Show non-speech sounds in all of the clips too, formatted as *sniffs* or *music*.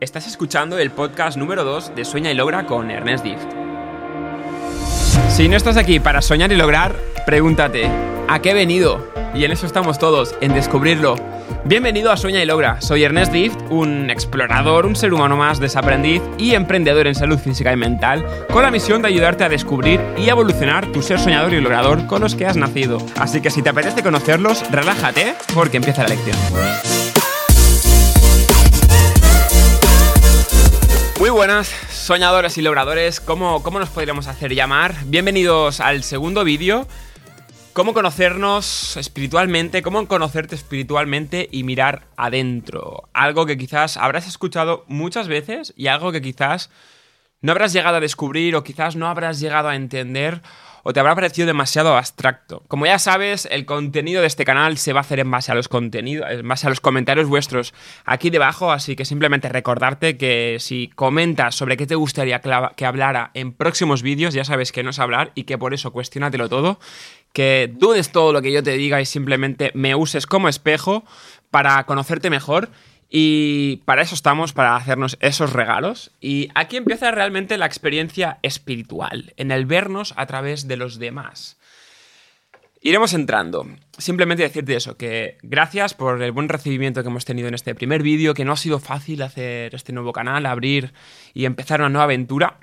Estás escuchando el podcast número 2 de Sueña y Logra con Ernest Dift. Si no estás aquí para soñar y lograr, pregúntate, ¿a qué he venido? Y en eso estamos todos, en descubrirlo. Bienvenido a Sueña y Logra. Soy Ernest Dift, un explorador, un ser humano más, desaprendiz y emprendedor en salud física y mental, con la misión de ayudarte a descubrir y evolucionar tu ser soñador y logrador con los que has nacido. Así que si te apetece conocerlos, relájate porque empieza la lección. Buenas, soñadores y logradores, ¿cómo, ¿cómo, nos podríamos hacer llamar? Bienvenidos al segundo vídeo, cómo conocernos espiritualmente, cómo conocerte espiritualmente y mirar adentro. Algo que quizás habrás escuchado muchas veces y algo que quizás no habrás llegado a descubrir o quizás no habrás llegado a entender o te habrá parecido demasiado abstracto. Como ya sabes, el contenido de este canal se va a hacer en base a los contenidos, en base a los comentarios vuestros aquí debajo, así que simplemente recordarte que si comentas sobre qué te gustaría que hablara en próximos vídeos, ya sabes que no es hablar y que por eso cuestionatelo todo, que dudes todo lo que yo te diga y simplemente me uses como espejo para conocerte mejor y para eso estamos, para hacernos esos regalos. Y aquí empieza realmente la experiencia espiritual, en el vernos a través de los demás. Iremos entrando. Simplemente decirte eso, que gracias por el buen recibimiento que hemos tenido en este primer vídeo, que no ha sido fácil hacer este nuevo canal, abrir y empezar una nueva aventura.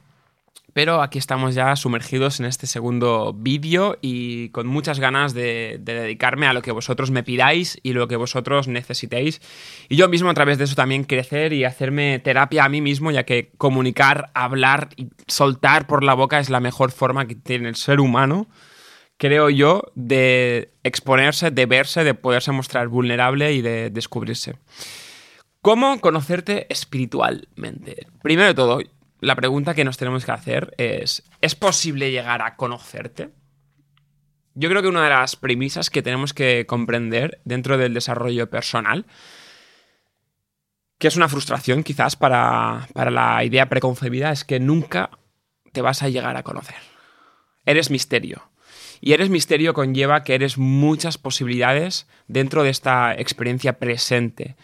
Pero aquí estamos ya sumergidos en este segundo vídeo y con muchas ganas de, dedicarme a lo que vosotros me pidáis y lo que vosotros necesitéis. Y yo mismo a través de eso también crecer y hacerme terapia a mí mismo, ya que comunicar, hablar y soltar por la boca es la mejor forma que tiene el ser humano, creo yo, de exponerse, de verse, de poderse mostrar vulnerable y de descubrirse. ¿Cómo conocerte espiritualmente? Primero de todo, la pregunta que nos tenemos que hacer es, ¿es posible llegar a conocerte? Yo creo que una de las premisas que tenemos que comprender dentro del desarrollo personal, que es una frustración quizás para, para la idea preconcebida, es que nunca te vas a llegar a conocer. Eres misterio. Y eres misterio conlleva que eres muchas posibilidades dentro de esta experiencia presente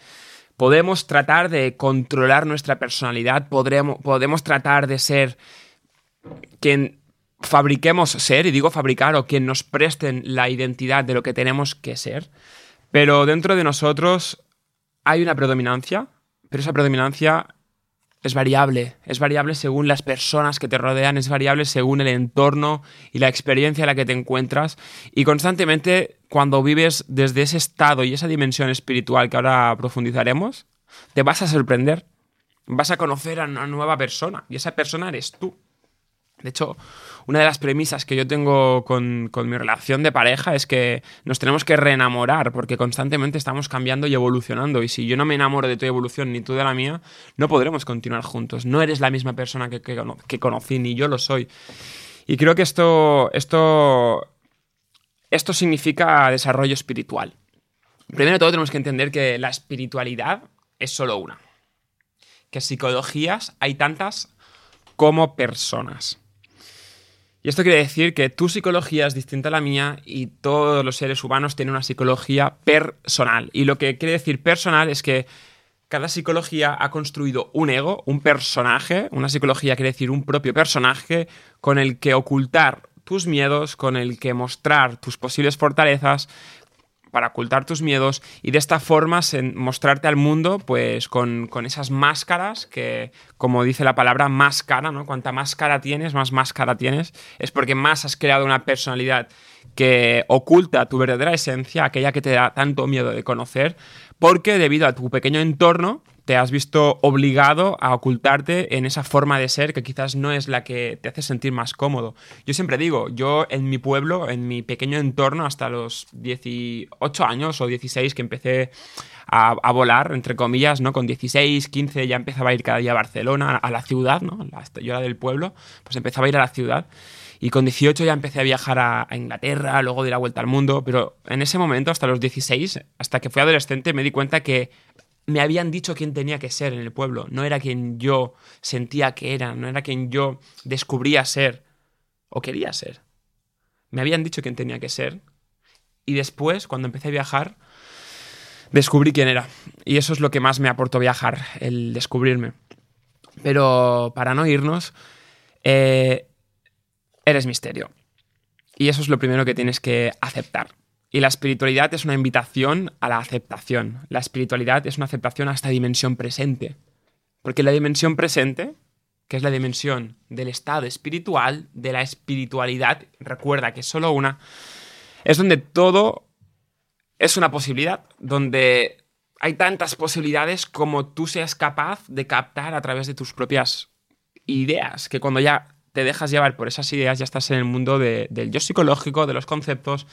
podemos tratar de controlar nuestra personalidad, podemos tratar de ser quien fabriquemos ser, y digo fabricar, o quien nos presten la identidad de lo que tenemos que ser, pero dentro de nosotros hay una predominancia, pero esa predominancia es variable, es variable según las personas que te rodean, es variable según el entorno y la experiencia en la que te encuentras. Y constantemente cuando vives desde ese estado y esa dimensión espiritual que ahora profundizaremos, te vas a sorprender, vas a conocer a una nueva persona y esa persona eres tú. De hecho, una de las premisas que yo tengo con, mi relación de pareja es que nos tenemos que reenamorar porque constantemente estamos cambiando y evolucionando y si yo no me enamoro de tu evolución ni tú de la mía, no podremos continuar juntos. No eres la misma persona que, que, conocí, ni yo lo soy. Y creo que esto, esto, esto significa desarrollo espiritual. Primero de todo tenemos que entender que la espiritualidad es solo una. Que psicologías hay tantas como personas. Y esto quiere decir que tu psicología es distinta a la mía y todos los seres humanos tienen una psicología personal. Y lo que quiere decir personal es que cada psicología ha construido un ego, un personaje. Una psicología quiere decir un propio personaje con el que ocultar tus miedos, con el que mostrar tus posibles fortalezas, para ocultar tus miedos y de esta forma mostrarte al mundo pues con, esas máscaras que, como dice la palabra, máscara, ¿no? Cuanta máscara tienes, más máscara tienes, es porque más has creado una personalidad que oculta tu verdadera esencia, aquella que te da tanto miedo de conocer, porque debido a tu pequeño entorno te has visto obligado a ocultarte en esa forma de ser que quizás no es la que te hace sentir más cómodo. Yo siempre digo, yo en mi pueblo, en mi pequeño entorno, hasta los 18 años o 16 que empecé a, volar, entre comillas, ¿no? Con 16, 15 ya empezaba a ir cada día a Barcelona, a la ciudad, ¿no? Yo era del pueblo, pues empezaba a ir a la ciudad. Y con 18 ya empecé a viajar a, Inglaterra, luego de la vuelta al mundo, pero en ese momento, hasta los 16, hasta que fui adolescente, me di cuenta que me habían dicho quién tenía que ser en el pueblo, no era quien yo sentía que era, no era quien yo descubría ser o quería ser. Me habían dicho quién tenía que ser y después, cuando empecé a viajar, descubrí quién era. Y eso es lo que más me aportó viajar, el descubrirme. Pero para no irnos, eh, eres misterio. Y eso es lo primero que tienes que aceptar. Y la espiritualidad es una invitación a la aceptación. La espiritualidad es una aceptación a esta dimensión presente. Porque la dimensión presente, que es la dimensión del estado espiritual, de la espiritualidad, recuerda que es solo una, es donde todo es una posibilidad, donde hay tantas posibilidades como tú seas capaz de captar a través de tus propias ideas, que cuando ya te dejas llevar por esas ideas ya estás en el mundo del yo psicológico, de los conceptos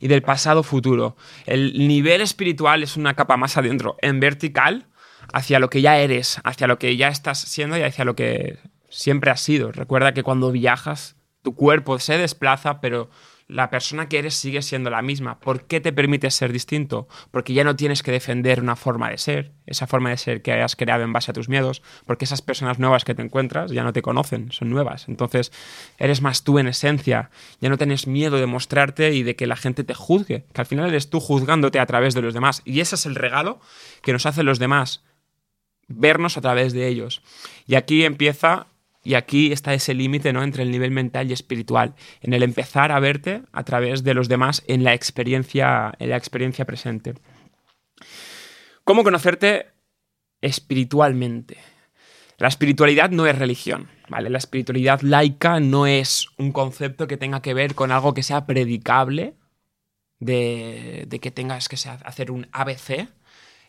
y del pasado futuro. El nivel espiritual es una capa más adentro, en vertical, hacia lo que ya eres, hacia lo que ya estás siendo y hacia lo que siempre has sido. Recuerda que cuando viajas, tu cuerpo se desplaza, pero la persona que eres sigue siendo la misma. ¿Por qué te permites ser distinto? Porque ya no tienes que defender una forma de ser, esa forma de ser que hayas creado en base a tus miedos, porque esas personas nuevas que te encuentras ya no te conocen, son nuevas. Entonces, eres más tú en esencia, ya no tienes miedo de mostrarte y de que la gente te juzgue, que al final eres tú juzgándote a través de los demás. Y ese es el regalo que nos hacen los demás, vernos a través de ellos. Y aquí empieza y aquí está ese límite ¿no? entre el nivel mental y espiritual, en el empezar a verte a través de los demás en la experiencia, en la experiencia presente. ¿Cómo conocerte espiritualmente? La espiritualidad no es religión, ¿vale? La espiritualidad laica no es un concepto que tenga que ver con algo que sea predicable, de, de que tengas que hacer un ABC,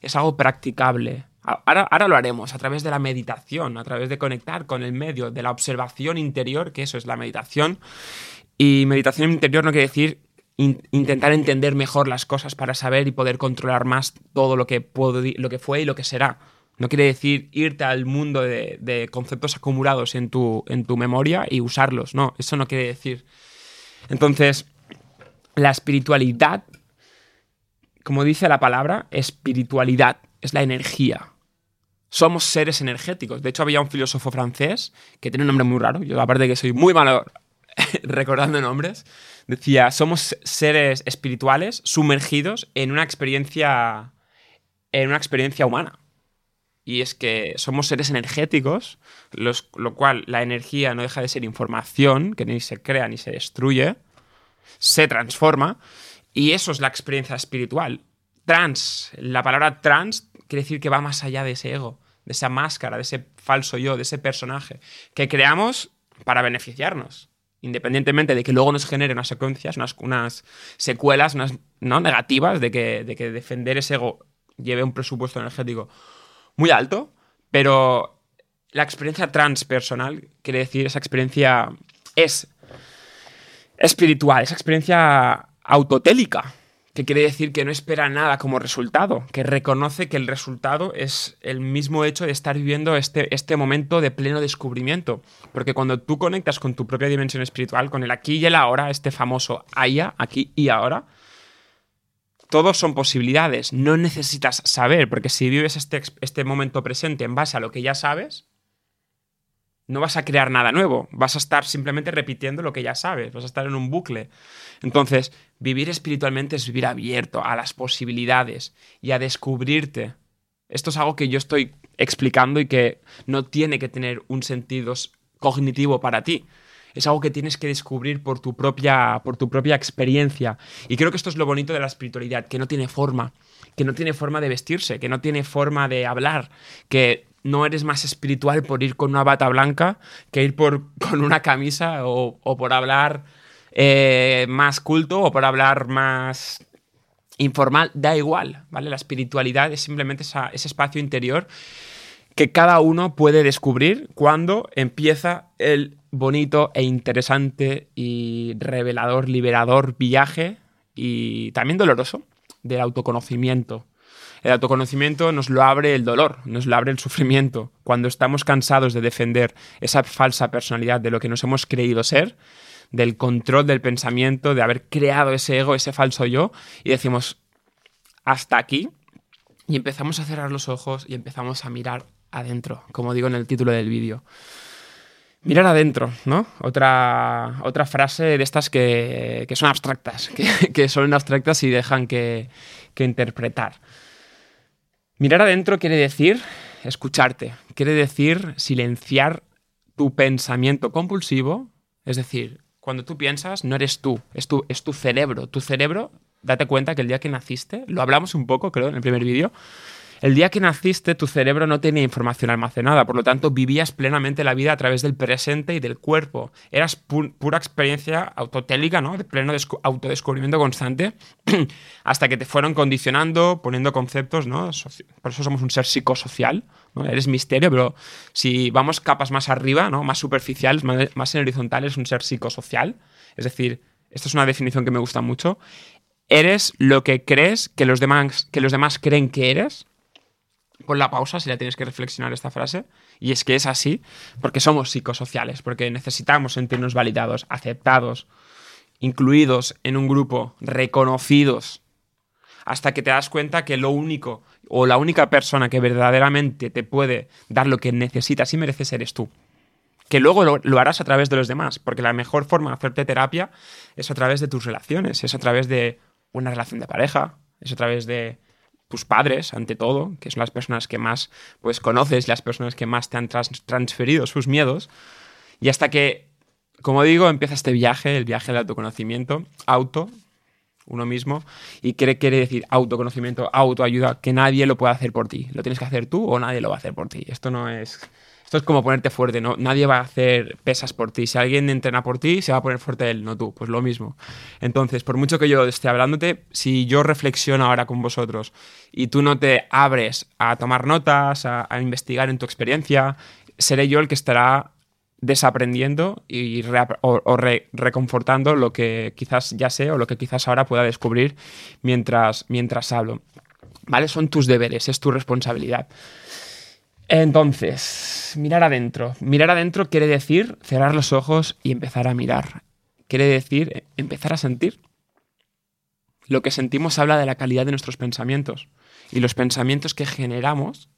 es algo practicable, Ahora, lo haremos a través de la meditación, a través de conectar con el medio, de la observación interior, que eso es la meditación. Y meditación interior no quiere decir intentar entender mejor las cosas para saber y poder controlar más todo lo que, lo que fue y lo que será. No quiere decir irte al mundo de, conceptos acumulados en tu, en tu memoria y usarlos. No, eso no quiere decir. Entonces, la espiritualidad, como dice la palabra, espiritualidad es la energía. Somos seres energéticos. De hecho, había un filósofo francés que tiene un nombre muy raro. Yo, aparte de que soy muy malo *laughs* recordando nombres, decía, somos seres espirituales sumergidos en una experiencia, en una experiencia humana. Y es que somos seres energéticos, lo cual la energía no deja de ser información, que ni se crea ni se destruye, se transforma, y eso es la experiencia espiritual. Trans, la palabra trans quiere decir que va más allá de ese ego, de esa máscara, de ese falso yo, de ese personaje que creamos para beneficiarnos. Independientemente de que luego nos genere unas secuencias, unas, secuelas ¿no? negativas, de que, de que defender ese ego lleve un presupuesto energético muy alto, pero la experiencia transpersonal quiere decir esa experiencia es espiritual, esa experiencia autotélica, que quiere decir que no espera nada como resultado, que reconoce que el resultado es el mismo hecho de estar viviendo este, este momento de pleno descubrimiento. Porque cuando tú conectas con tu propia dimensión espiritual, con el aquí y el ahora, este famoso haya, aquí y ahora, todos son posibilidades. No necesitas saber, porque si vives este, este momento presente en base a lo que ya sabes, no vas a crear nada nuevo, vas a estar simplemente repitiendo lo que ya sabes, vas a estar en un bucle. Entonces, vivir espiritualmente es vivir abierto a las posibilidades y a descubrirte. Esto es algo que yo estoy explicando y que no tiene que tener un sentido cognitivo para ti. Es algo que tienes que descubrir por tu propia, por tu propia experiencia. Y creo que esto es lo bonito de la espiritualidad, que no tiene forma, que no tiene forma de vestirse, que no tiene forma de hablar, que no eres más espiritual por ir con una bata blanca que ir por, *laughs* con una camisa o, por hablar eh, más culto o por hablar más informal, da igual, ¿vale? La espiritualidad es simplemente ese espacio interior que cada uno puede descubrir cuando empieza el bonito e interesante y revelador, liberador viaje y también doloroso del autoconocimiento el autoconocimiento nos lo abre el dolor, nos lo abre el sufrimiento. Cuando estamos cansados de defender esa falsa personalidad de lo que nos hemos creído ser, del control del pensamiento, de haber creado ese ego, ese falso yo, y decimos, hasta aquí, y empezamos a cerrar los ojos y empezamos a mirar adentro, como digo en el título del vídeo. Mirar adentro, ¿no? Otra, otra frase de estas que, son abstractas, *laughs* que, son abstractas y dejan que, que interpretar. Mirar adentro quiere decir escucharte, quiere decir silenciar tu pensamiento compulsivo, es decir, cuando tú piensas, no eres tú, es tu, es tu cerebro. Tu cerebro, date cuenta que el día que naciste, lo hablamos un poco, creo, en el primer vídeo, el día que naciste, tu cerebro no tenía información almacenada, por lo tanto, vivías plenamente la vida a través del presente y del cuerpo. Eras pura experiencia autotélica, ¿no? De pleno autodescubrimiento constante, *clears throat* hasta que te fueron condicionando, poniendo conceptos, ¿no? Por eso somos un ser psicosocial, Eres misterio, pero si vamos capas más arriba, ¿no? Más superficiales, más, en horizontales, un ser psicosocial. Es decir, esta es una definición que me gusta mucho. Eres lo que crees que los demás, que los demás creen que eres Pon la pausa si la tienes que reflexionar esta frase. Y es que es así, porque somos psicosociales, porque necesitamos sentirnos validados, aceptados, incluidos en un grupo, reconocidos, hasta que te das cuenta que lo único o la única persona que verdaderamente te puede dar lo que necesitas y mereces eres tú. Que luego lo, harás a través de los demás, porque la mejor forma de hacerte terapia es a través de tus relaciones, es a través de una relación de pareja, es a través de tus padres, ante todo, que son las personas que más pues, conoces, las personas que más te han transferido sus miedos, y hasta que, como digo, empieza este viaje, el viaje del autoconocimiento, auto, uno mismo, y quiere, quiere decir autoconocimiento, autoayuda, que nadie lo puede hacer por ti. Lo tienes que hacer tú o nadie lo va a hacer por ti. Esto no es esto es como ponerte fuerte, ¿no? Nadie va a hacer pesas por ti. Si alguien entrena por ti, se va a poner fuerte él, no tú. Pues lo mismo. Entonces, por mucho que yo esté hablándote, si yo reflexiono ahora con vosotros y tú no te abres a tomar notas, a, investigar en tu experiencia, seré yo el que estará desaprendiendo y o, reconfortando lo que quizás ya sé o lo que quizás ahora pueda descubrir mientras, mientras hablo. ¿Vale? Son tus deberes, es tu responsabilidad. Entonces, mirar adentro. Mirar adentro quiere decir cerrar los ojos y empezar a mirar. Quiere decir empezar a sentir. Lo que sentimos habla de la calidad de nuestros pensamientos. Y los pensamientos que generamos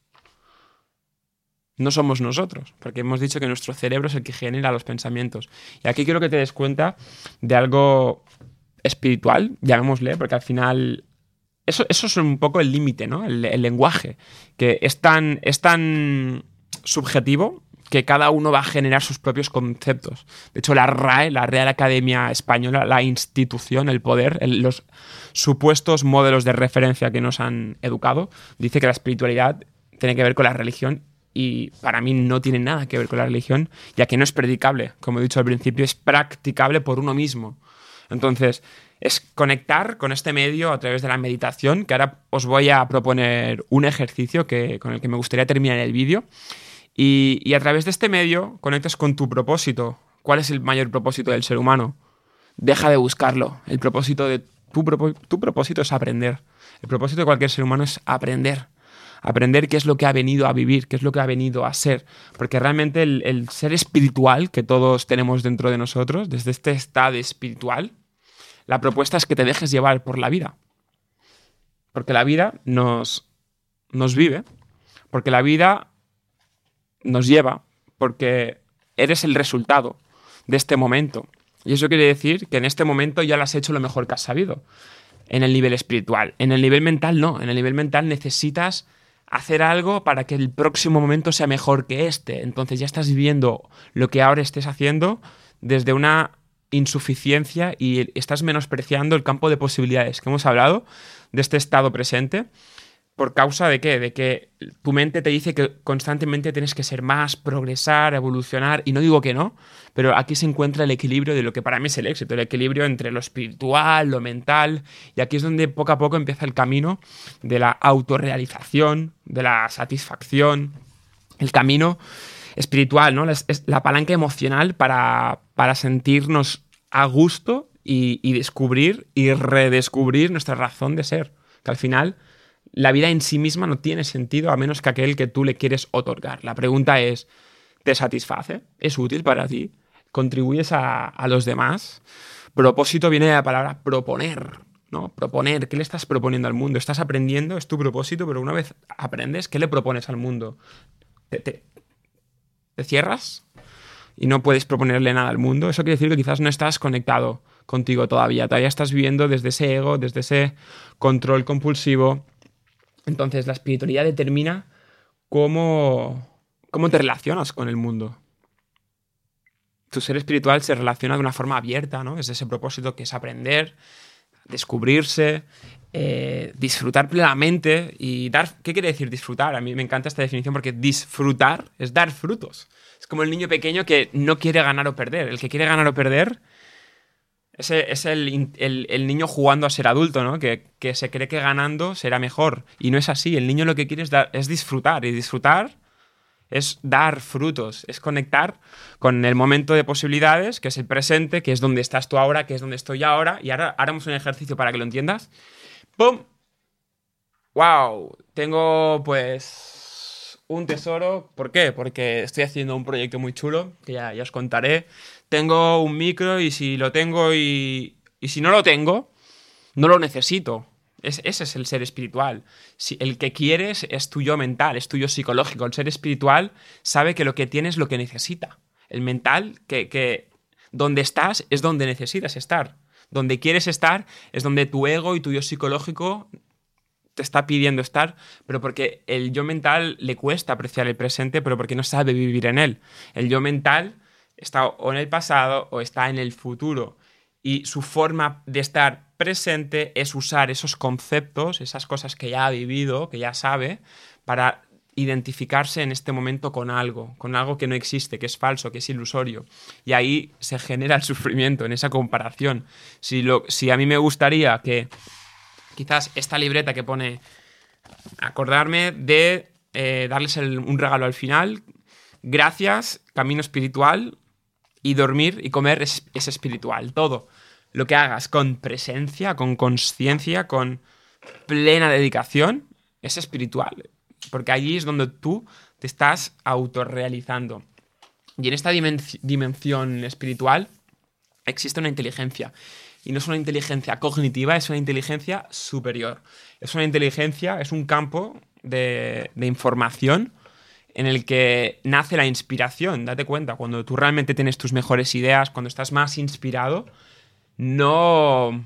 no somos nosotros, porque hemos dicho que nuestro cerebro es el que genera los pensamientos. Y aquí quiero que te des cuenta de algo espiritual, llamémosle, porque al final eso, es un poco el límite, ¿no? El, lenguaje, que es tan, es tan subjetivo que cada uno va a generar sus propios conceptos. De hecho, la RAE, la Real Academia Española, la institución, el poder, los supuestos modelos de referencia que nos han educado, dice que la espiritualidad tiene que ver con la religión y para mí no tiene nada que ver con la religión, ya que no es predicable, como he dicho al principio, es practicable por uno mismo. Entonces, es conectar con este medio a través de la meditación, que ahora os voy a proponer un ejercicio que, con el que me gustaría terminar el vídeo. Y, a través de este medio conectas con tu propósito. ¿Cuál es el mayor propósito del ser humano? Deja de buscarlo. El propósito de tu, tu propósito es aprender. El propósito de cualquier ser humano es aprender. Aprender qué es lo que ha venido a vivir, qué es lo que ha venido a ser. Porque realmente el, ser espiritual que todos tenemos dentro de nosotros, desde este estado espiritual, la propuesta es que te dejes llevar por la vida. Porque la vida nos, nos vive, porque la vida nos lleva, porque eres el resultado de este momento. Y eso quiere decir que en este momento ya lo has hecho lo mejor que has sabido. En el nivel espiritual. En el nivel mental no. En el nivel mental necesitas hacer algo para que el próximo momento sea mejor que este. Entonces ya estás viviendo lo que ahora estés haciendo desde una insuficiencia y estás menospreciando el campo de posibilidades que hemos hablado de este estado presente. ¿Por causa de qué? De que tu mente te dice que constantemente tienes que ser más, progresar, evolucionar, y no digo que no, pero aquí se encuentra el equilibrio de lo que para mí es el éxito, el equilibrio entre lo espiritual, lo mental, y aquí es donde poco a poco empieza el camino de la autorrealización, de la satisfacción, el camino espiritual, ¿no? Es, la palanca emocional para, para sentirnos a gusto y, descubrir y redescubrir nuestra razón de ser. Que al final la vida en sí misma no tiene sentido a menos que aquel que tú le quieres otorgar. La pregunta es, ¿te satisface? ¿Es útil para ti? ¿Contribuyes a, a los demás? Propósito viene de la palabra proponer. ¿no? Proponer, ¿qué le estás proponiendo al mundo? Estás aprendiendo, es tu propósito, pero una vez aprendes, ¿qué le propones al mundo? te, te cierras y no puedes proponerle nada al mundo, eso quiere decir que quizás no estás conectado contigo todavía, todavía estás viviendo desde ese ego, desde ese control compulsivo. Entonces la espiritualidad determina cómo, cómo te relacionas con el mundo. Tu ser espiritual se relaciona de una forma abierta, ¿no? Es ese propósito que es aprender, descubrirse, eh, disfrutar plenamente y dar... ¿Qué quiere decir disfrutar? A mí me encanta esta definición porque disfrutar es dar frutos. Es como el niño pequeño que no quiere ganar o perder. El que quiere ganar o perder es, el, el, niño jugando a ser adulto, ¿no? Que, que, se cree que ganando será mejor. Y no es así. El niño lo que quiere es, dar, es disfrutar. Y disfrutar es dar frutos, es conectar con el momento de posibilidades, que es el presente, que es donde estás tú ahora, que es donde estoy ahora. Y ahora haremos un ejercicio para que lo entiendas. ¡Pum! ¡Wow! Tengo pues un tesoro. ¿Por qué? Porque estoy haciendo un proyecto muy chulo, que ya, ya os contaré. Tengo un micro y si lo tengo y, y si no lo tengo, no lo necesito. ese es el ser espiritual. Si, el que quieres es tuyo mental, es tuyo psicológico. El ser espiritual sabe que lo que tiene es lo que necesita. El mental, que, que donde estás es donde necesitas estar. Donde quieres estar es donde tu ego y tu yo psicológico te está pidiendo estar, pero porque el yo mental le cuesta apreciar el presente, pero porque no sabe vivir en él. El yo mental está o en el pasado o está en el futuro. Y su forma de estar presente es usar esos conceptos, esas cosas que ya ha vivido, que ya sabe, para identificarse en este momento con algo, con algo que no existe, que es falso, que es ilusorio. Y ahí se genera el sufrimiento, en esa comparación. Si, lo, si a mí me gustaría que quizás esta libreta que pone acordarme de eh, darles un regalo al final, gracias, camino espiritual, y dormir y comer es, es espiritual, todo. Lo que hagas con presencia, con conciencia, con plena dedicación, es espiritual porque allí es donde tú te estás autorrealizando. Y en esta dimensión espiritual existe una inteligencia. Y no es una inteligencia cognitiva, es una inteligencia superior. Es una inteligencia, es un campo de, de información en el que nace la inspiración. Date cuenta, cuando tú realmente tienes tus mejores ideas, cuando estás más inspirado, no.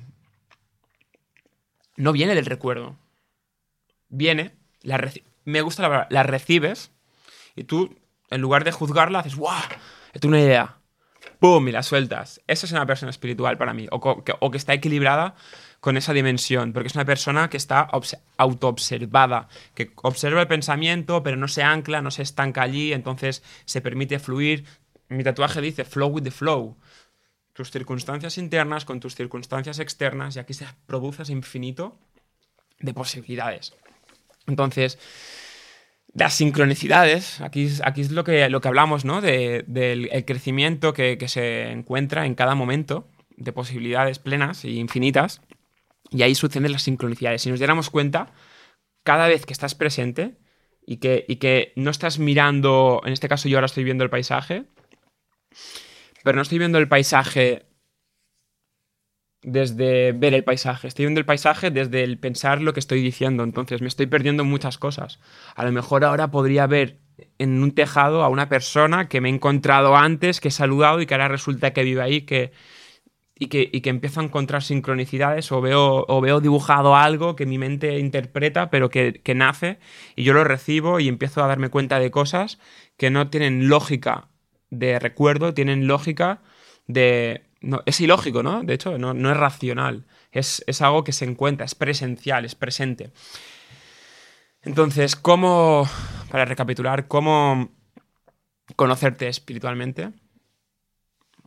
No viene del recuerdo. Viene, la, me gusta la palabra, la recibes y tú, en lugar de juzgarla, haces, ¡guau! Es una idea. ¡Pum! Y la sueltas. Esa es una persona espiritual para mí, o que, o que está equilibrada con esa dimensión, porque es una persona que está autoobservada, que observa el pensamiento, pero no se ancla, no se estanca allí, entonces se permite fluir. Mi tatuaje dice flow with the flow. Tus circunstancias internas con tus circunstancias externas, y aquí se produce ese infinito de posibilidades. Entonces, las sincronicidades, aquí, aquí es lo que, lo que hablamos, ¿no? del crecimiento que, se encuentra en cada momento de posibilidades plenas e infinitas. Y ahí suceden las sincronicidades. Si nos diéramos cuenta, cada vez que estás presente y que, y que no estás mirando, en este caso yo ahora estoy viendo el paisaje, pero no estoy viendo el paisaje desde ver el paisaje, estoy viendo el paisaje desde el pensar lo que estoy diciendo, entonces me estoy perdiendo muchas cosas. A lo mejor ahora podría ver en un tejado a una persona que me he encontrado antes, que he saludado y que ahora resulta que vive ahí, que, y, que, y que empiezo a encontrar sincronicidades o veo, o veo dibujado algo que mi mente interpreta, pero que, que nace y yo lo recibo y empiezo a darme cuenta de cosas que no tienen lógica de recuerdo, tienen lógica de no, es ilógico, ¿no? De hecho, no, es racional. Es, algo que se encuentra, es presencial, es presente. Entonces, ¿cómo, para recapitular, cómo conocerte espiritualmente?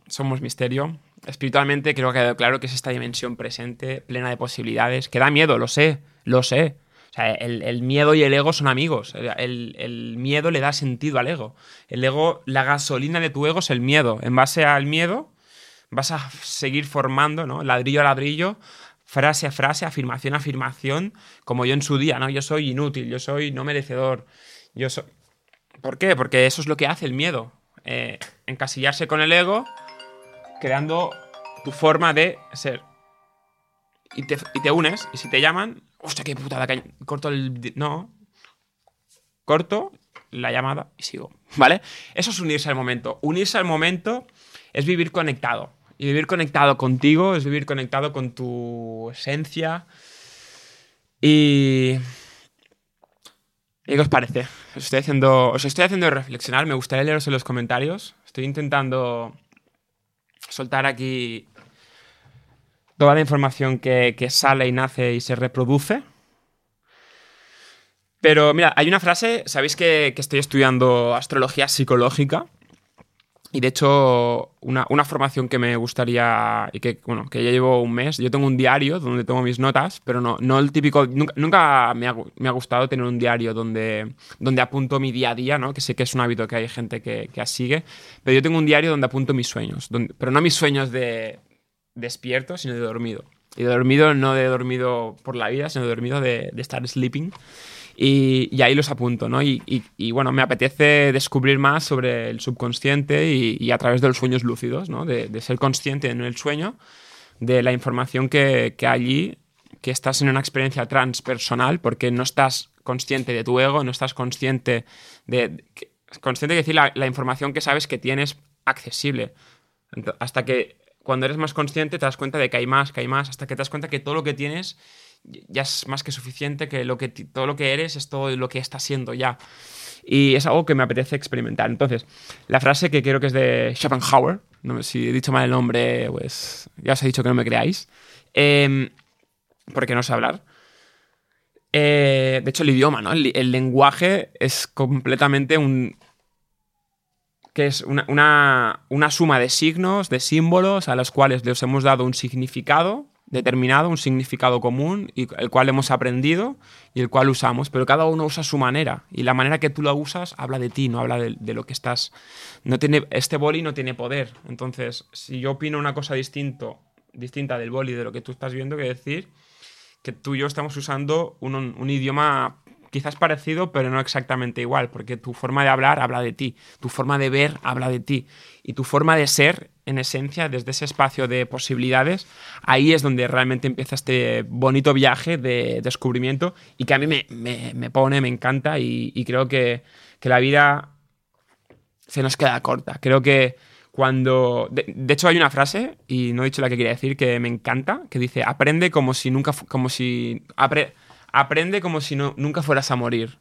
Somos misterio. Espiritualmente creo que ha quedado claro que es esta dimensión presente, plena de posibilidades, que da miedo, lo sé, lo sé. O sea, el, miedo y el ego son amigos. El, el, miedo le da sentido al ego. El ego, la gasolina de tu ego es el miedo. En base al miedo, vas a seguir formando, ¿no? Ladrillo a ladrillo, frase a frase, afirmación a afirmación, como yo en su día, ¿no? Yo soy inútil, yo soy no merecedor, yo soy... ¿Por qué? Porque eso es lo que hace el miedo. Eh, encasillarse con el ego, creando tu forma de ser. Y te, y te unes, y si te llaman, hostia, qué putada, corto el... No. Corto la llamada y sigo, ¿vale? Eso es unirse al momento. Unirse al momento es vivir conectado. Y vivir conectado contigo es vivir conectado con tu esencia. Y ¿Y qué os parece? Os estoy haciendo, os estoy haciendo reflexionar. Me gustaría leeros en los comentarios. Estoy intentando soltar aquí toda la información que, sale y nace y se reproduce. Pero mira, hay una frase, sabéis que estoy estudiando astrología psicológica y de hecho, una, una, formación que me gustaría y que, bueno, que ya llevo un mes, yo tengo un diario donde tengo mis notas, pero no, no el típico, nunca, nunca me, ha, me, ha, gustado tener un diario donde, donde apunto mi día a día, ¿no? Que sé que es un hábito que hay gente que, que sigue, pero yo tengo un diario donde apunto mis sueños, donde, pero no mis sueños de despierto, sino de dormido. Y de dormido no de dormido por la vida, sino de dormido de, de estar sleeping. Y, ahí los apunto, ¿no? Y, y, bueno, me apetece descubrir más sobre el subconsciente y, a través de los sueños lúcidos, ¿no? De, ser consciente en el sueño de la información que, que allí, que estás en una experiencia transpersonal, porque no estás consciente de tu ego, no estás consciente de... Consciente de decir la, la información que sabes que tienes accesible. Hasta que cuando eres más consciente te das cuenta de que hay más, que hay más, hasta que te das cuenta que todo lo que tienes ya es más que suficiente, que, lo que todo lo que eres es todo lo que estás siendo ya. Y es algo que me apetece experimentar. Entonces, la frase que creo que es de Schopenhauer, no, si he dicho mal el nombre, pues ya os he dicho que no me creáis, eh, porque no sé hablar. Eh, de hecho, el idioma, ¿no? El, el, lenguaje es completamente un... que es una, una, una suma de signos, de símbolos, a los cuales les hemos dado un significado determinado, un significado común, y el cual hemos aprendido y el cual usamos, pero cada uno usa su manera. Y la manera que tú lo usas habla de ti, no habla de, de, lo que estás. No tiene, este boli no tiene poder. Entonces, si yo opino una cosa distinto, distinta del boli de lo que tú estás viendo, que decir que tú y yo estamos usando un, un idioma quizás parecido, pero no exactamente igual, porque tu forma de hablar habla de ti, tu forma de ver habla de ti, y tu forma de ser en esencia, desde ese espacio de posibilidades, ahí es donde realmente empieza este bonito viaje de descubrimiento y que a mí me, me, pone, me encanta y, creo que, que, la vida se nos queda corta. Creo que cuando... De, hecho hay una frase, y no he dicho la que quería decir, que me encanta, que dice, aprende como si nunca... como si... aprende como si no, nunca fueras a morir.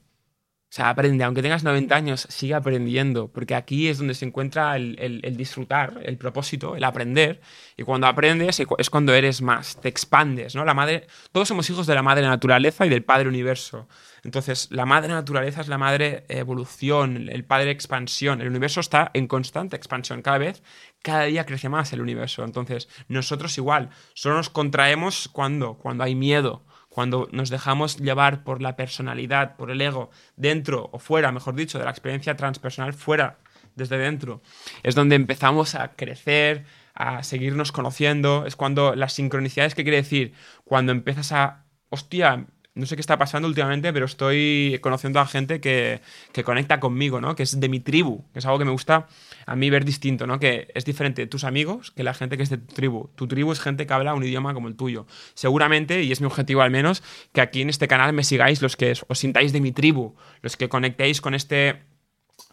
O sea, aprende, aunque tengas 90 años, sigue aprendiendo, porque aquí es donde se encuentra el, el, el, disfrutar, el propósito, el aprender. Y cuando aprendes es cuando eres más, te expandes, ¿no? La madre, todos somos hijos de la madre naturaleza y del padre universo. Entonces, la madre naturaleza es la madre evolución, el padre expansión. El universo está en constante expansión. Cada vez, cada día crece más el universo. Entonces, nosotros igual, solo nos contraemos cuando, cuando hay miedo cuando nos dejamos llevar por la personalidad, por el ego, dentro o fuera, mejor dicho, de la experiencia transpersonal, fuera, desde dentro, es donde empezamos a crecer, a seguirnos conociendo, es cuando las sincronicidades, ¿qué quiere decir? Cuando empiezas a, hostia, no sé qué está pasando últimamente, pero estoy conociendo a gente que, que, conecta conmigo, ¿no? Que es de mi tribu, que es algo que me gusta a mí ver distinto, ¿no? Que es diferente tus amigos que la gente que es de tu tribu. Tu tribu es gente que habla un idioma como el tuyo. Seguramente, y es mi objetivo al menos, que aquí en este canal me sigáis los que os sintáis de mi tribu, los que conectéis con este,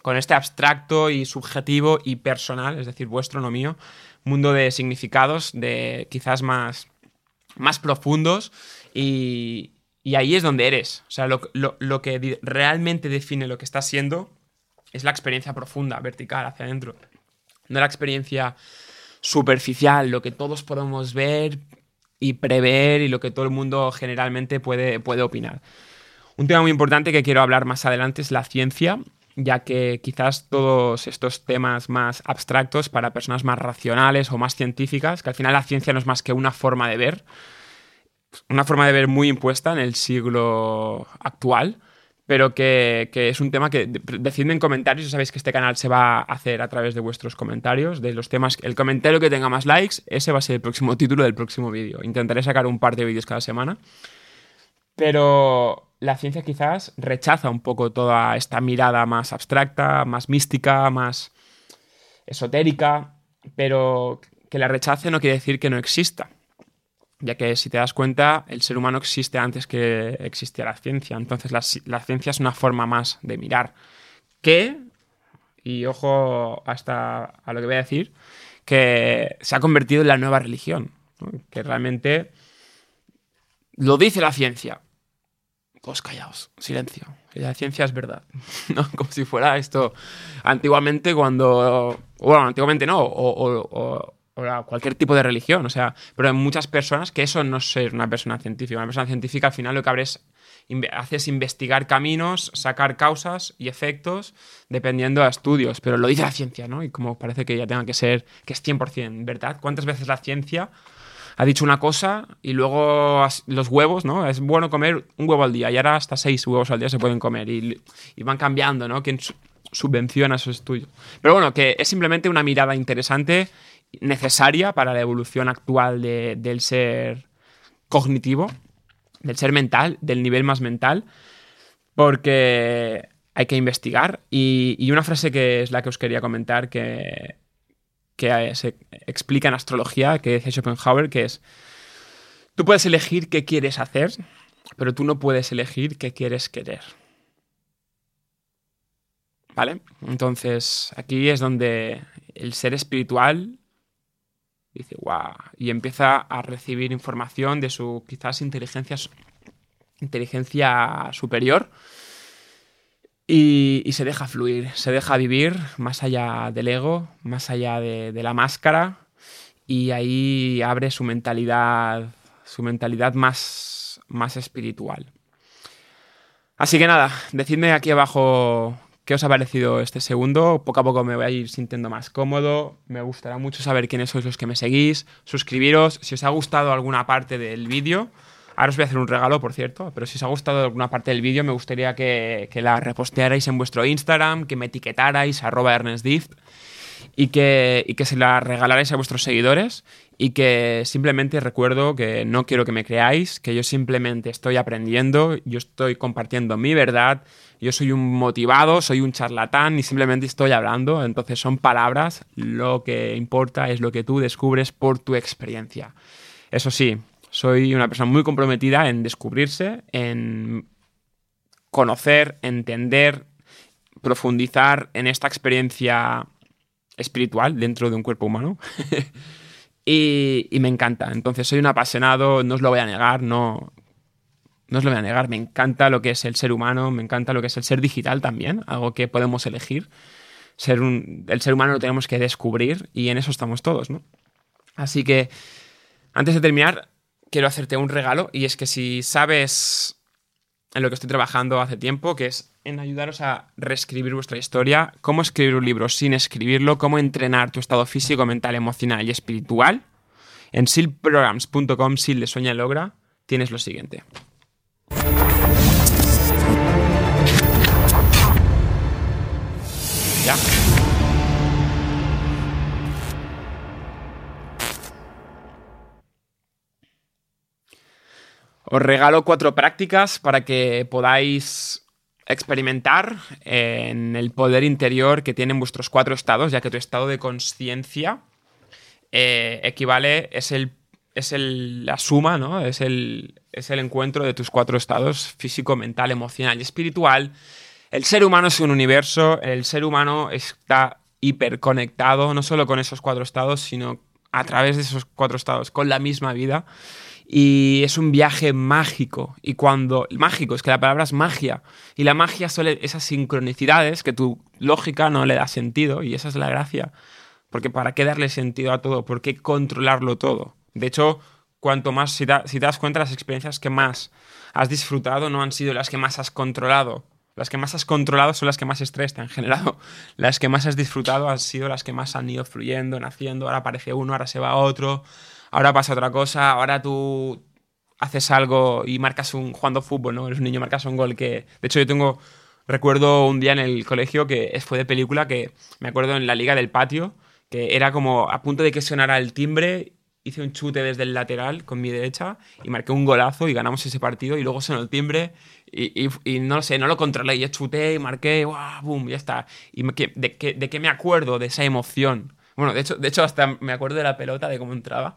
con este abstracto y subjetivo y personal, es decir, vuestro, no mío, mundo de significados, de quizás más, más profundos y, y ahí es donde eres. O sea, lo, lo, lo, que realmente define lo que estás siendo es la experiencia profunda, vertical, hacia adentro. No la experiencia superficial, lo que todos podemos ver y prever y lo que todo el mundo generalmente puede, puede opinar. Un tema muy importante que quiero hablar más adelante es la ciencia, ya que quizás todos estos temas más abstractos para personas más racionales o más científicas, que al final la ciencia no es más que una forma de ver, una forma de ver muy impuesta en el siglo actual, pero que, que, es un tema que decidme en comentarios, ya sabéis que este canal se va a hacer a través de vuestros comentarios, de los temas, el comentario que tenga más likes, ese va a ser el próximo *laughs* título del próximo vídeo. Intentaré sacar un par de vídeos cada semana, pero la ciencia quizás rechaza un poco toda esta mirada más abstracta, más mística, más esotérica, pero que la rechace no quiere decir que no exista ya que si te das cuenta, el ser humano existe antes que existía la ciencia. Entonces la, la ciencia es una forma más de mirar. Que, y ojo hasta a lo que voy a decir, que se ha convertido en la nueva religión. Que realmente lo dice la ciencia. Todos callados, silencio. la ciencia es verdad, *laughs* ¿no? Como si fuera esto antiguamente cuando, bueno, antiguamente no, o, cualquier tipo de religión, o sea, pero hay muchas personas que eso no es ser una persona científica. Una persona científica al final lo que haces es investigar caminos, sacar causas y efectos dependiendo de estudios, pero lo dice la ciencia, ¿no? Y como parece que ya tenga que ser, que es 100%, ¿verdad? ¿Cuántas veces la ciencia ha dicho una cosa y luego los huevos, ¿no? Es bueno comer un huevo al día y ahora hasta seis huevos al día se pueden comer y, van cambiando, ¿no? Quién subvenciona esos estudios. Pero bueno, que es simplemente una mirada interesante, necesaria para la evolución actual del ser cognitivo, del ser mental, del nivel más mental, porque hay que investigar. Y, y, una frase que es la que os quería comentar, que que se explica en astrología, que dice Schopenhauer, que es, tú puedes elegir qué quieres hacer, pero tú no puedes elegir qué quieres querer. ¿Vale? Entonces, aquí es donde el ser espiritual dice, wow, y empieza a recibir información de su quizás inteligencia, inteligencia superior. Y, se deja fluir, se deja vivir más allá del ego, más allá de, la máscara. Y ahí abre su mentalidad, su mentalidad más, más espiritual. Así que nada, decidme aquí abajo qué os ha parecido este segundo. Poco a poco me voy a ir sintiendo más cómodo. Me gustará mucho saber quiénes sois los que me seguís. Suscribiros si os ha gustado alguna parte del vídeo. Ahora os voy a hacer un regalo, por cierto, pero si os ha gustado alguna parte del vídeo, me gustaría que, la repostearais en vuestro Instagram, que me etiquetarais, arroba y y que se la regalarais a vuestros seguidores y que simplemente recuerdo que no quiero que me creáis, que yo simplemente estoy aprendiendo, yo estoy compartiendo mi verdad, yo soy un motivado, soy un charlatán y simplemente estoy hablando, entonces son palabras, lo que importa es lo que tú descubres por tu experiencia. Eso sí, soy una persona muy comprometida en descubrirse, en conocer, entender, profundizar en esta experiencia espiritual dentro de un cuerpo humano. *laughs* y, me encanta. Entonces soy un apasionado, no os lo voy a negar, no, no os lo voy a negar. Me encanta lo que es el ser humano, me encanta lo que es el ser digital también, algo que podemos elegir. Ser un, el ser humano lo tenemos que descubrir y en eso estamos todos, ¿no? Así que, antes de terminar, quiero hacerte un regalo y es que si sabes en lo que estoy trabajando hace tiempo, que es en ayudaros a reescribir vuestra historia, cómo escribir un libro sin escribirlo, cómo entrenar tu estado físico, mental, emocional y espiritual, en silprograms.com, sil de sueña logra, tienes lo siguiente. Os regalo cuatro prácticas para que podáis experimentar en el poder interior que tienen vuestros cuatro estados, ya que tu estado de conciencia eh, equivale, es, el, es la suma, ¿no? Es el, es el encuentro de tus cuatro estados, físico, mental, emocional y espiritual. El ser humano es un universo, el ser humano está hiperconectado, no solo con esos cuatro estados, sino a través de esos cuatro estados, con la misma vida y es un viaje mágico. Y cuando. Mágico, es que la palabra es magia. Y la magia son esas sincronicidades que tu lógica no le da sentido. Y esa es la gracia. Porque ¿para qué darle sentido a todo? ¿Por qué controlarlo todo? De hecho, cuanto más. Si, si te das cuenta, las experiencias que más has disfrutado no han sido las que más has controlado. Las que más has controlado son las que más estrés te han generado. *laughs* Las que más has disfrutado han sido las que más han ido fluyendo, naciendo. Ahora aparece uno, ahora se va otro ahora pasa otra cosa, ahora tú haces algo y marcas un, jugando fútbol, ¿no? Eres un niño, marcas un gol que, de hecho yo tengo, recuerdo un día en el colegio que fue de película que me acuerdo en la liga del patio, que era como a punto de que sonara el timbre, hice un chute desde el lateral con mi derecha y marqué un golazo y ganamos ese partido y luego sonó el timbre y, no lo sé, no lo controlé, yo chuté y marqué, ¡guau! ¡Bum! Ya está. ¿Y de, de qué me acuerdo de esa emoción? Bueno, de hecho, de hecho hasta me acuerdo de la pelota, de cómo entraba.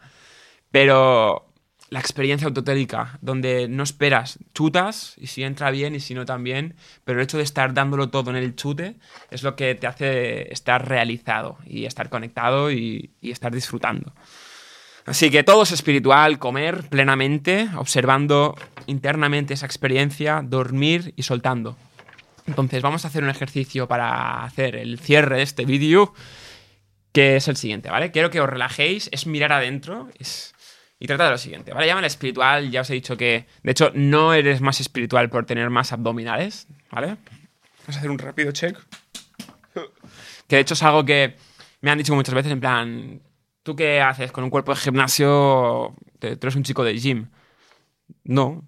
Pero la experiencia autotélica, donde no esperas, chutas, y si entra bien y si no también, pero el hecho de estar dándolo todo en el chute es lo que te hace estar realizado y estar conectado y, estar disfrutando. Así que todo es espiritual, comer plenamente, observando internamente esa experiencia, dormir y soltando. Entonces vamos a hacer un ejercicio para hacer el cierre de este vídeo, que es el siguiente, ¿vale? Quiero que os relajéis, es mirar adentro y trata de lo siguiente, ¿vale? Llámale espiritual, ya os he dicho que, de hecho, no eres más espiritual por tener más abdominales, ¿vale? Vamos a hacer un rápido check. Que de hecho es algo que me han dicho muchas veces, en plan, ¿tú qué haces con un cuerpo de gimnasio? Tú eres un chico de gym. No,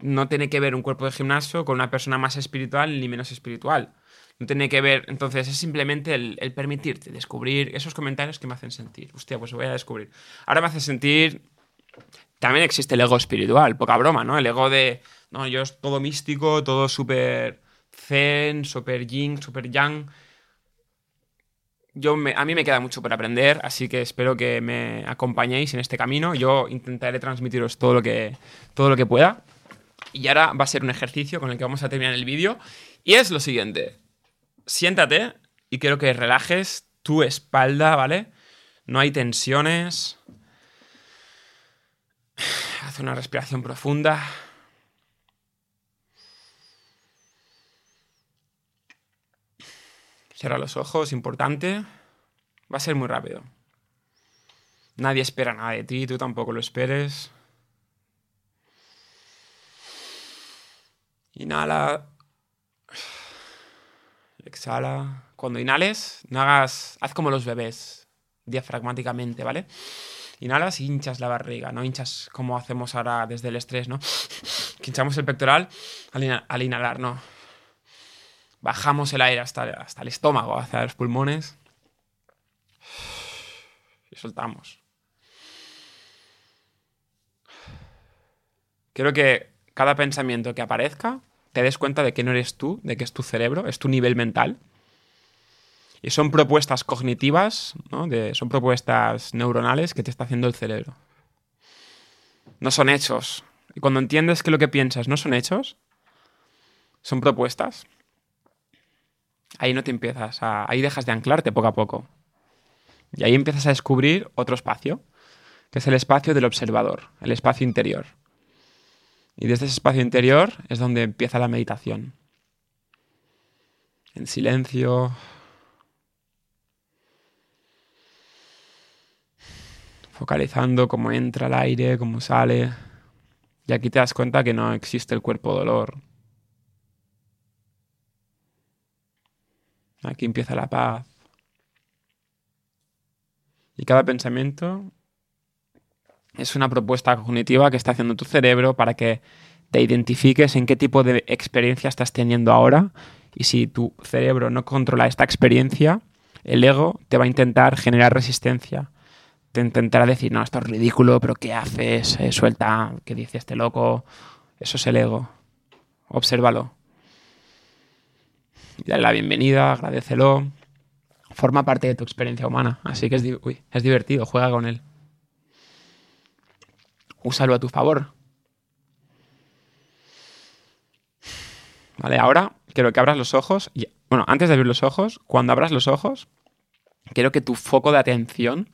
no tiene que ver un cuerpo de gimnasio con una persona más espiritual ni menos espiritual. No tiene que ver, entonces es simplemente el, permitirte descubrir esos comentarios que me hacen sentir. Hostia, pues voy a descubrir. Ahora me hace sentir... También existe el ego espiritual, poca broma, ¿no? El ego de, no, yo es todo místico, todo súper zen, súper yin, súper yang. Yo a mí me queda mucho por aprender, así que espero que me acompañéis en este camino. Yo intentaré transmitiros todo lo que, todo lo que pueda. Y ahora va a ser un ejercicio con el que vamos a terminar el vídeo. Y es lo siguiente. Siéntate y quiero que relajes tu espalda, ¿vale? No hay tensiones. *sighs* Haz una respiración profunda. Cierra los ojos, importante. Va a ser muy rápido. Nadie espera nada de ti, tú tampoco lo esperes. Inhala. Exhala. Cuando inhales, no hagas. Haz como los bebés, diafragmáticamente, ¿vale? Inhalas y hinchas la barriga, no hinchas como hacemos ahora desde el estrés, ¿no? *sniffs* hinchamos el pectoral al, inhalar, no. Bajamos el aire hasta, hasta el estómago, hacia los pulmones. Y soltamos. Quiero que cada pensamiento que aparezca, te des cuenta de que no eres tú, de que es tu cerebro, es tu nivel mental. Y son propuestas cognitivas, ¿no? son propuestas neuronales que te está haciendo el cerebro. No son hechos. Y cuando entiendes que lo que piensas no son hechos, son propuestas, ahí no te empiezas ahí dejas de anclarte poco a poco. Y ahí empiezas a descubrir otro espacio, que es el espacio del observador, el espacio interior. Y desde ese espacio interior es donde empieza la meditación. En silencio. Focalizando cómo entra el aire, cómo sale. Y aquí te das cuenta que no existe el cuerpo dolor. Aquí empieza la paz. Y cada pensamiento es una propuesta cognitiva que está haciendo tu cerebro para que te identifiques en qué tipo de experiencia estás teniendo ahora y si tu cerebro no controla esta experiencia, el ego te va a intentar generar resistencia. Te intentará decir, no, esto es ridículo, pero ¿qué haces? Eh, suelta, ¿qué dice este loco? Eso es el ego. Obsérvalo. Dale la bienvenida, agradecelo. Forma parte de tu experiencia humana, así que es, divertido, juega con él úsalo a tu favor. Vale, ahora quiero que abras los ojos. Y, bueno, antes de abrir los ojos, cuando abras los ojos, quiero que tu foco de atención,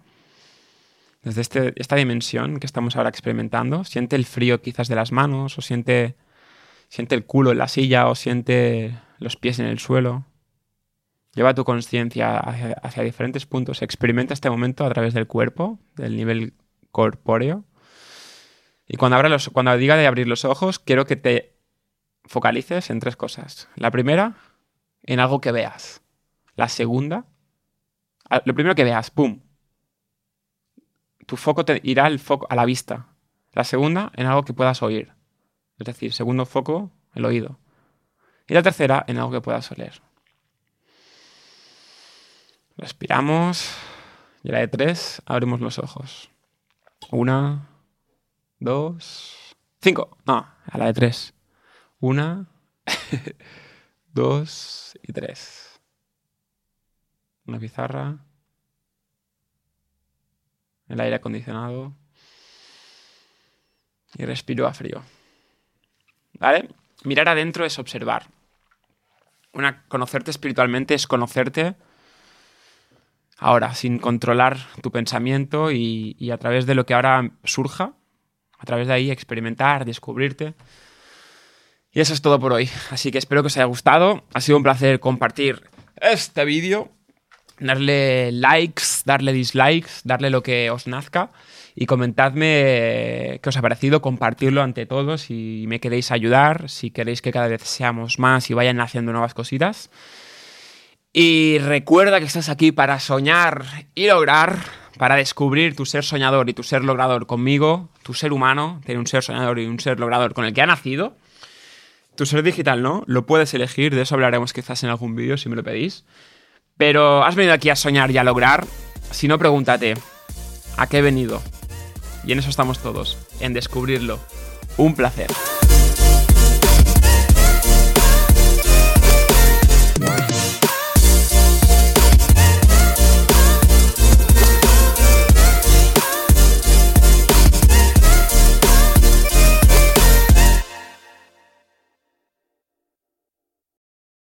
desde este, esta dimensión que estamos ahora experimentando, siente el frío quizás de las manos, o siente, siente el culo en la silla, o siente los pies en el suelo. Lleva tu conciencia hacia, diferentes puntos. Experimenta este momento a través del cuerpo, del nivel corpóreo. Y cuando, los, cuando diga de abrir los ojos, quiero que te focalices en tres cosas. La primera, en algo que veas. La segunda, lo primero que veas, ¡pum! Tu foco te irá al foco, a la vista. La segunda, en algo que puedas oír. Es decir, segundo foco, el oído. Y la tercera, en algo que puedas oler. Respiramos. Y a la de tres, abrimos los ojos. Una, dos, cinco. No, a la de tres. Una, *laughs* dos y tres. Una pizarra. El aire acondicionado. Y respiro a frío. ¿Vale? Mirar adentro es observar. Una, conocerte espiritualmente es conocerte ahora, sin controlar tu pensamiento y, y a través de lo que ahora surja, a través de ahí experimentar, descubrirte. Y eso es todo por hoy. Así que espero que os haya gustado. Ha sido un placer compartir este vídeo. Darle likes, darle dislikes, darle lo que os nazca. Y comentadme qué os ha parecido, compartirlo ante todos si me queréis ayudar, si queréis que cada vez seamos más y vayan haciendo nuevas cositas. Y recuerda que estás aquí para soñar y lograr, para descubrir tu ser soñador y tu ser logrador conmigo, tu ser humano, tiene un ser soñador y un ser logrador con el que ha nacido. Tu ser digital no, lo puedes elegir, de eso hablaremos quizás en algún vídeo si me lo pedís. Pero has venido aquí a soñar y a lograr. Si no, pregúntate, ¿a qué he venido? Y en eso estamos todos, en descubrirlo. Un placer.